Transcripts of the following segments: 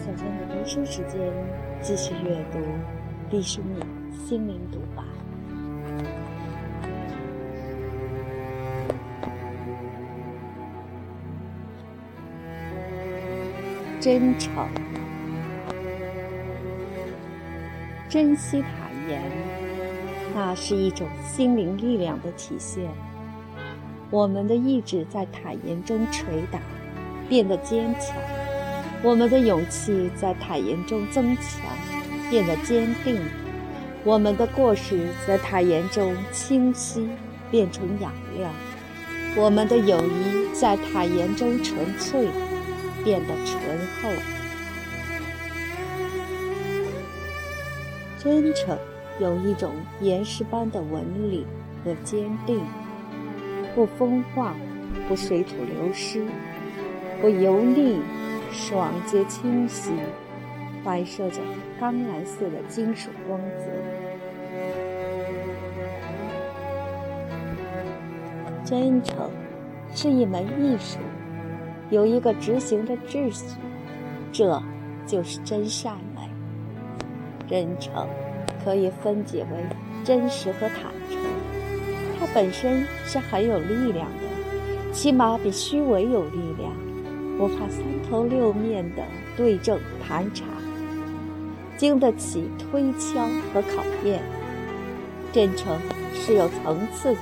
小娟的读书时间，继续阅读毕淑敏心灵独白。真诚，珍惜坦言，那是一种心灵力量的体现。我们的意志在坦言中捶打，变得坚强；我们的勇气在坦言中增强，变得坚定；我们的过失在坦言中清晰，变成雅量；我们的友谊在坦言中纯粹。变得醇厚，真诚有一种岩石般的纹理和坚定，不风化，不水土流失，不油腻，爽洁清晰，反射着钢蓝色的金属光泽。真诚是一门艺术。有一个执行的秩序，这就是真善美。真诚可以分解为真实和坦诚，它本身是很有力量的，起码比虚伪有力量，不怕三头六面的对症盘查，经得起推敲和考验。真诚是有层次的，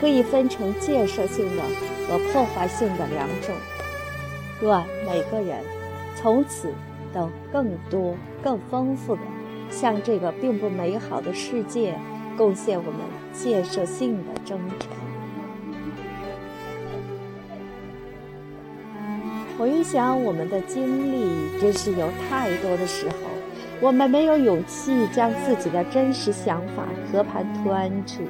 可以分成建设性的和破坏性的两种。愿每个人从此都更多、更丰富的向这个并不美好的世界贡献我们建设性的征程。回想我们的经历，真是有太多的时候，我们没有勇气将自己的真实想法和盘托出，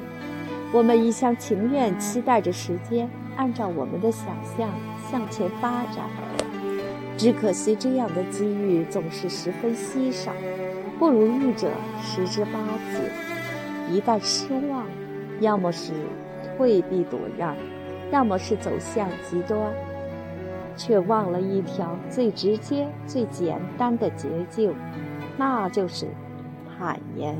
我们一厢情愿期待着时间按照我们的想象。向前发展，只可惜这样的机遇总是十分稀少，不如意者十之八九。一旦失望，要么是退避躲让，要么是走向极端，却忘了一条最直接、最简单的捷径，那就是坦言。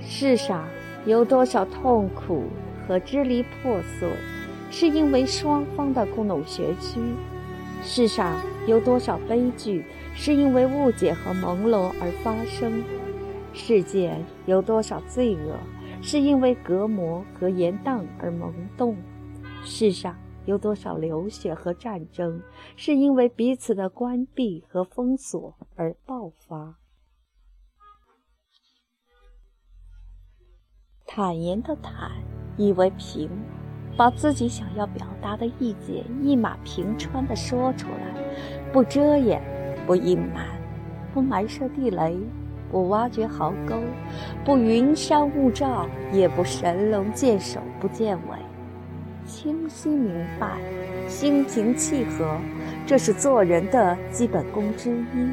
世上有多少痛苦？和支离破碎，是因为双方的故弄玄虚；世上有多少悲剧，是因为误解和朦胧而发生；世界有多少罪恶，是因为隔膜和严荡而萌动；世上有多少流血和战争，是因为彼此的关闭和封锁而爆发。坦言的坦。以为平，把自己想要表达的意见一马平川地说出来，不遮掩，不隐瞒，不埋设地雷，不挖掘壕沟，不云山雾罩，也不神龙见首不见尾，清晰明白，心平气和，这是做人的基本功之一。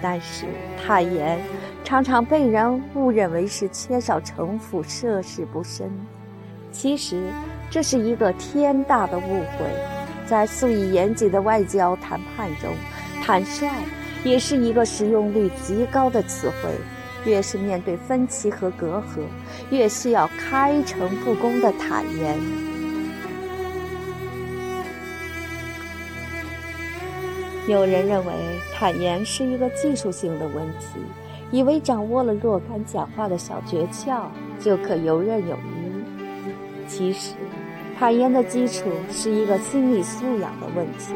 但是坦言。常常被人误认为是缺少城府、涉世不深，其实这是一个天大的误会。在素以严谨的外交谈判中，坦率也是一个使用率极高的词汇。越是面对分歧和隔阂，越需要开诚布公的坦言。有人认为坦言是一个技术性的问题。以为掌握了若干讲话的小诀窍，就可游刃有余。其实，坦言的基础是一个心理素养的问题。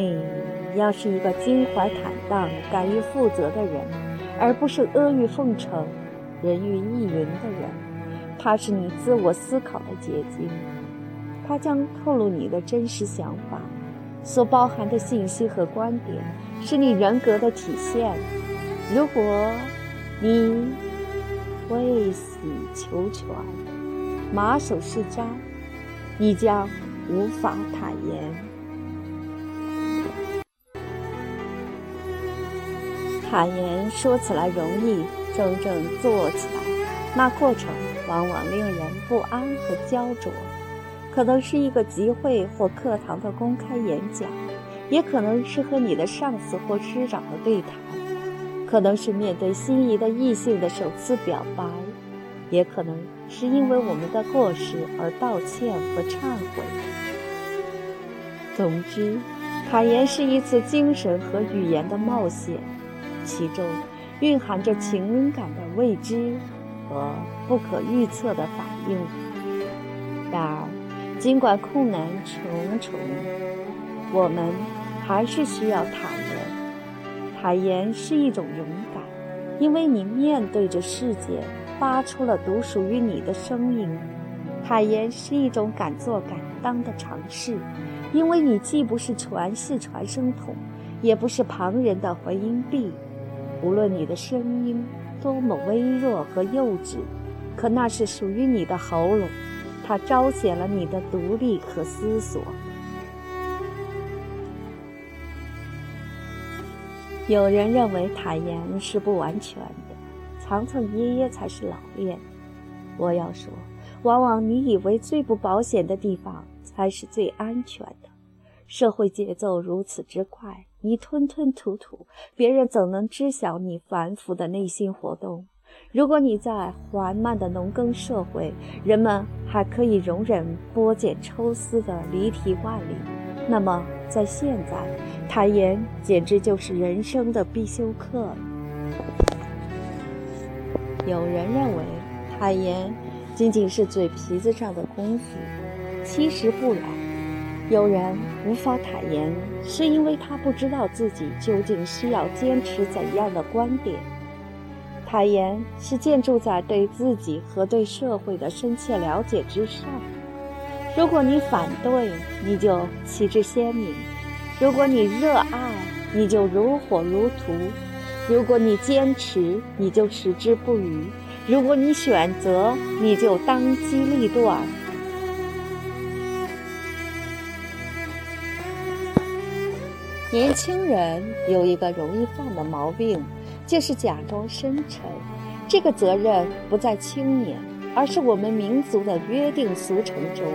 你要是一个襟怀坦荡、敢于负责的人，而不是阿谀奉承、人云亦云的人，它是你自我思考的结晶，它将透露你的真实想法。所包含的信息和观点，是你人格的体现。如果你未死求全、马首是瞻，你将无法坦言。坦言说起来容易，真正做起来，那过程往往令人不安和焦灼，可能是一个集会或课堂的公开演讲，也可能是和你的上司或师长的对谈，可能是面对心仪的异性的首次表白，也可能是因为我们的过失而道歉和忏悔。总之，坦言是一次精神和语言的冒险，其中蕴含着情感的未知。和不可预测的反应。然而，尽管困难重重，我们还是需要坦言。坦言是一种勇敢，因为你面对着世界，发出了独属于你的声音。坦言是一种敢做敢当的尝试，因为你既不是传世传声筒，也不是旁人的回音壁。无论你的声音。多么微弱和幼稚，可那是属于你的喉咙，它彰显了你的独立和思索。有人认为坦言是不完全的，藏藏掖掖才是老练。我要说，往往你以为最不保险的地方，才是最安全的。社会节奏如此之快。你吞吞吐吐，别人怎能知晓你繁复的内心活动？如果你在缓慢的农耕社会，人们还可以容忍剥茧抽丝的离题万里，那么在现在，坦言简直就是人生的必修课。有人认为坦言仅仅是嘴皮子上的功夫，其实不然。有人无法坦言，是因为他不知道自己究竟需要坚持怎样的观点。坦言是建筑在对自己和对社会的深切了解之上。如果你反对，你就旗帜鲜明；如果你热爱，你就如火如荼；如果你坚持，你就矢志不渝；如果你选择，你就当机立断。年轻人有一个容易犯的毛病，就是假装深沉。这个责任不在青年，而是我们民族的约定俗成中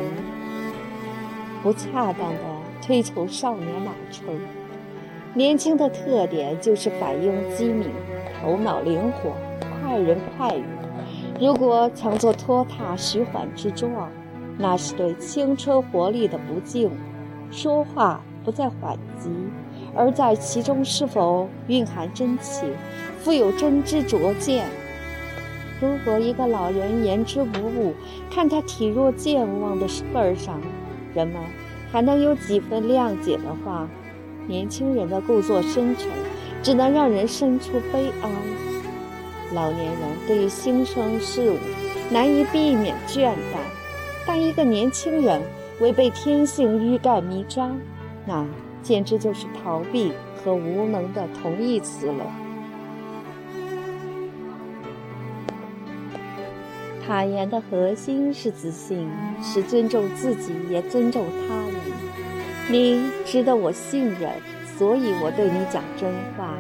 不恰当的推崇少年马称。年轻的特点就是反应机敏、头脑灵活、快人快语。如果强作拖沓、徐缓之状，那是对青春活力的不敬。说话不在缓急。而在其中是否蕴含真情，富有真知灼见？如果一个老人言之无物，看他体弱健忘的份儿上，人们还能有几分谅解的话，年轻人的故作深沉，只能让人生出悲哀。老年人对于新生事物难以避免倦怠，但一个年轻人违背天性欲盖弥彰，那。简直就是逃避和无能的同义词了。坦言的核心是自信，是尊重自己，也尊重他人。你值得我信任，所以我对你讲真话。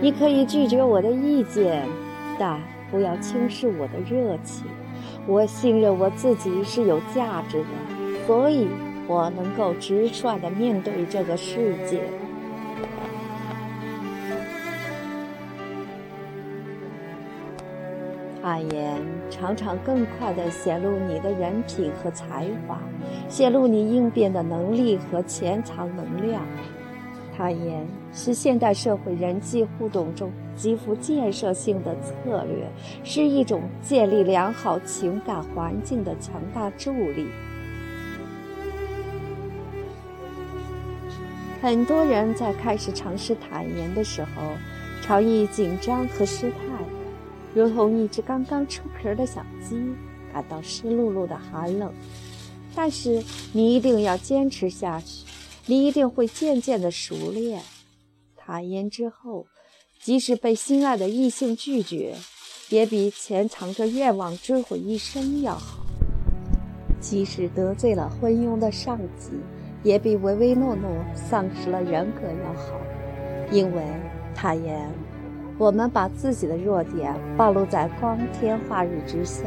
你可以拒绝我的意见，但不要轻视我的热情。我信任我自己是有价值的，所以。我能够直率地面对这个世界。坦言常常更快地显露你的人品和才华，显露你应变的能力和潜藏能量。坦言是现代社会人际互动中极富建设性的策略，是一种建立良好情感环境的强大助力。很多人在开始尝试坦言的时候，常易紧张和失态，如同一只刚刚出壳的小鸡，感到湿漉漉的寒冷。但是你一定要坚持下去，你一定会渐渐的熟练。坦言之后，即使被心爱的异性拒绝，也比潜藏着愿望追悔一生要好。即使得罪了昏庸的上级。也比唯唯诺诺、丧失了人格要好，因为坦言，我们把自己的弱点暴露在光天化日之下。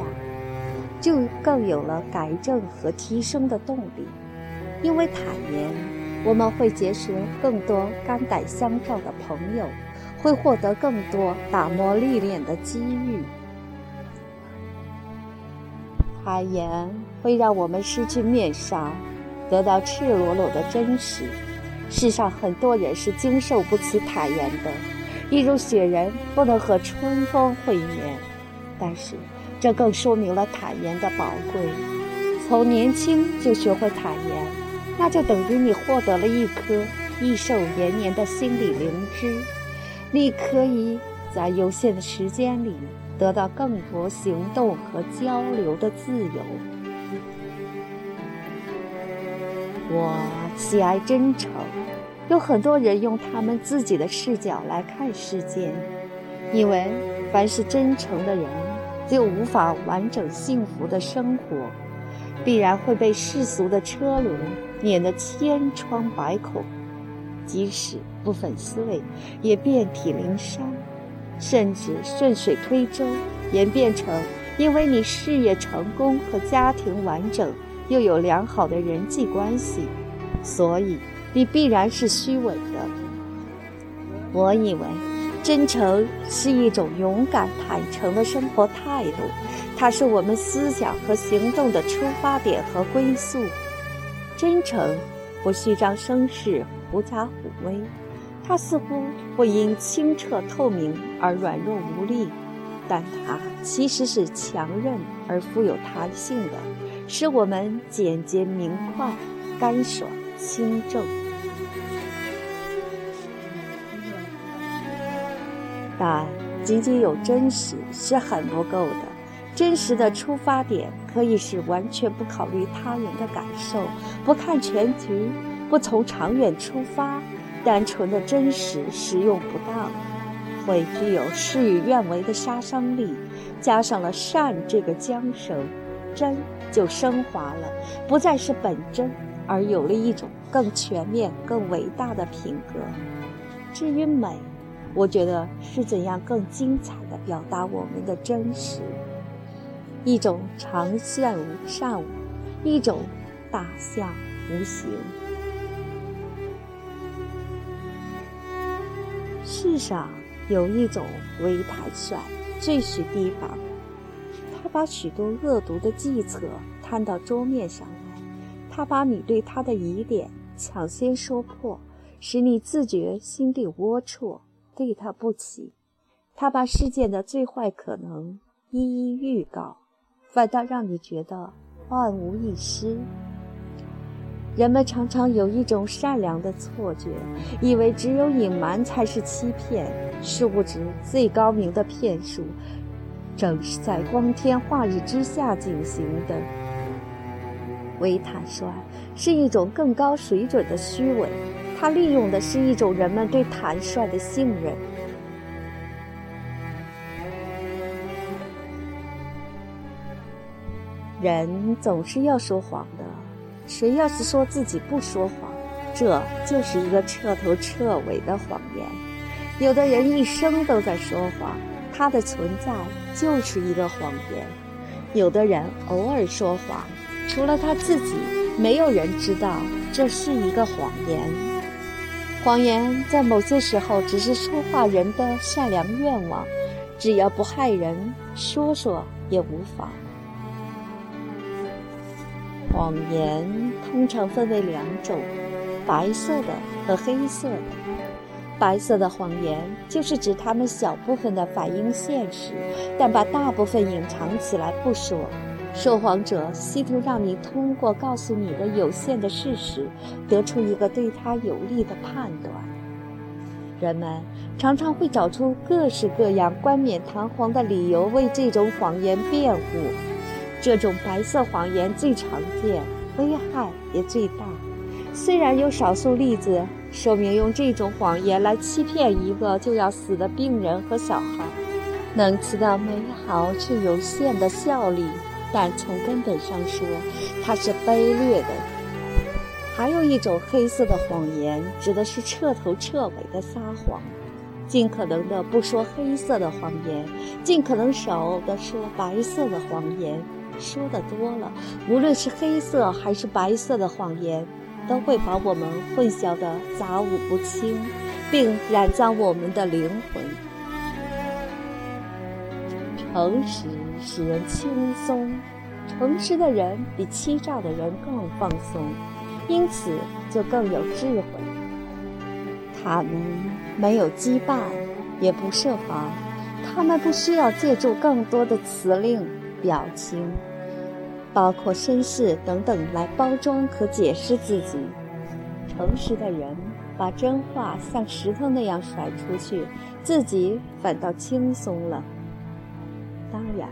就更有了改正和提升的动力。因为坦言，我们会结识更多肝胆相照的朋友，会获得更多打磨历练的机遇。坦言会让我们失去面纱，得到赤裸裸的真实。世上很多人是经受不起坦言的，一如雪人不能和春风会面。但是，这更说明了坦言的宝贵。从年轻就学会坦言，那就等于你获得了一颗益寿延年的心理灵芝，你可以在有限的时间里得到更多行动和交流的自由。我喜爱真诚，有很多人用他们自己的视角来看世界，因为凡是真诚的人。就无法完整幸福的生活，必然会被世俗的车轮碾得千疮百孔，即使不粉碎，也遍体鳞伤，甚至顺水推舟，演变成因为你事业成功和家庭完整，又有良好的人际关系，所以你必然是虚伪的。我以为。真诚是一种勇敢、坦诚的生活态度，它是我们思想和行动的出发点和归宿。真诚不虚张声势、狐假虎威，它似乎会因清澈透明而软弱无力，但它其实是强韧而富有弹性的，使我们简洁明快、干爽清正。但仅仅有真实是很不够的。真实的出发点可以是完全不考虑他人的感受，不看全局，不从长远出发。单纯的真实使用不当，会具有事与愿违的杀伤力。加上了善这个缰绳，真就升华了，不再是本真，而有了一种更全面、更伟大的品格。至于美。我觉得是怎样更精彩的表达我们的真实，一种长线无善，一种大象无形。世上有一种为坦率，最需提防。把许多恶毒的计策摊到桌面上来，他把你对他的疑点抢先说破，使你自觉心地龌龊。对他不起，他把事件的最坏可能一一预告，反倒让你觉得万无一失。人们常常有一种善良的错觉，以为只有隐瞒才是欺骗，殊不知最高明的骗术，正是在光天化日之下进行的。伪坦率是一种更高水准的虚伪。它利用的是一种人们对坦率的信任。人总是要说谎的，谁要是说自己不说谎，这就是一个彻头彻尾的谎言。有的人一生都在说谎，他的存在就是一个谎言。有的人偶尔说谎，除了他自己，没有人知道这是一个谎言。谎言在某些时候只是说话人的善良愿望，只要不害人，说说也无妨。谎言通常分为两种：白色的和黑色的。白色的谎言就是指他们小部分的反映现实，但把大部分隐藏起来不说。说谎者试图让你通过告诉你的有限的事实，得出一个对他有利的判断。人们常常会找出各式各样冠冕堂皇的理由为这种谎言辩护。这种白色谎言最常见，危害也最大。虽然有少数例子说明用这种谎言来欺骗一个就要死的病人和小孩，能起到美好却有限的效力。但从根本上说，它是卑劣的。还有一种黑色的谎言，指的是彻头彻尾的撒谎，尽可能的不说黑色的谎言，尽可能少的说白色的谎言，说的多了，无论是黑色还是白色的谎言，都会把我们混淆的杂物不清，并染脏我们的灵魂。诚实使人轻松，诚实的人比欺诈的人更放松，因此就更有智慧。他们没有羁绊，也不设防。他们不需要借助更多的词令、表情，包括绅士等等来包装和解释自己。诚实的人把真话像石头那样甩出去，自己反倒轻松了。当然，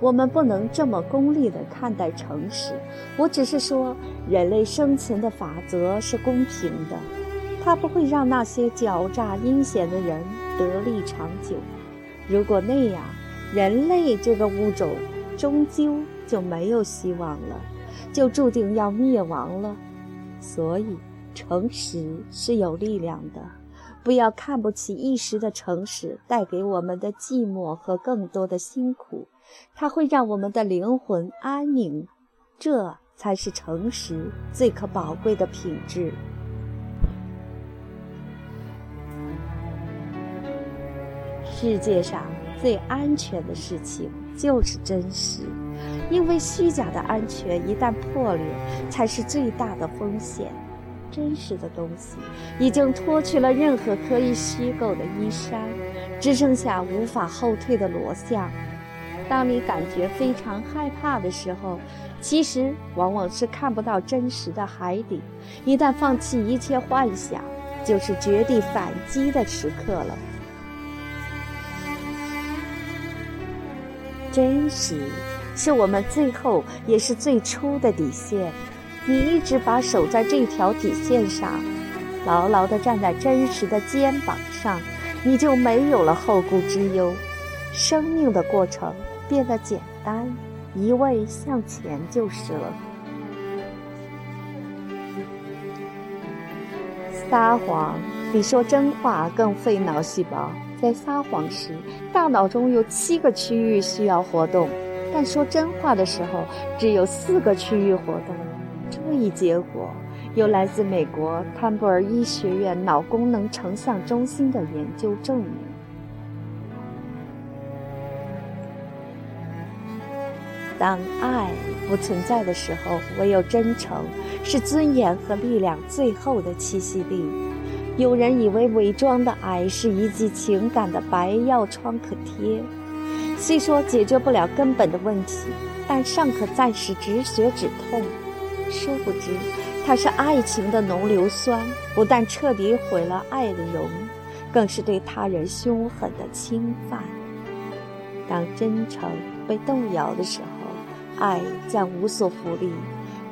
我们不能这么功利地看待诚实。我只是说，人类生存的法则是公平的，它不会让那些狡诈阴险的人得利长久。如果那样，人类这个物种终究就没有希望了，就注定要灭亡了。所以，诚实是有力量的。不要看不起一时的诚实带给我们的寂寞和更多的辛苦，它会让我们的灵魂安宁。这才是诚实最可宝贵的品质。世界上最安全的事情就是真实，因为虚假的安全一旦破裂，才是最大的风险。真实的东西已经脱去了任何可以虚构的衣衫，只剩下无法后退的裸象。当你感觉非常害怕的时候，其实往往是看不到真实的海底。一旦放弃一切幻想，就是绝地反击的时刻了。真实，是我们最后也是最初的底线。你一直把守在这条底线上，牢牢地站在真实的肩膀上，你就没有了后顾之忧。生命的过程变得简单，一味向前就是了。撒谎比说真话更费脑细胞。在撒谎时，大脑中有七个区域需要活动，但说真话的时候，只有四个区域活动。这一结果由来自美国坎布尔医学院脑功能成像中心的研究证明。当爱不存在的时候，唯有真诚是尊严和力量最后的栖息地。有人以为伪装的爱是一剂情感的白药创可贴，虽说解决不了根本的问题，但尚可暂时止血止痛。殊不知，它是爱情的浓硫酸，不但彻底毁了爱的容，更是对他人凶狠的侵犯。当真诚被动摇的时候，爱将无所扶力。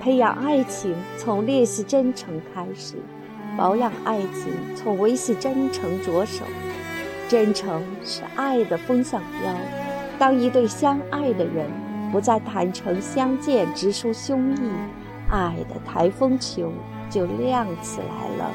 培养爱情，从练习真诚开始。保养爱情，从维系真诚着手。真诚是爱的风向标。当一对相爱的人不再坦诚相见，直抒胸臆，爱的台风球就亮起来了。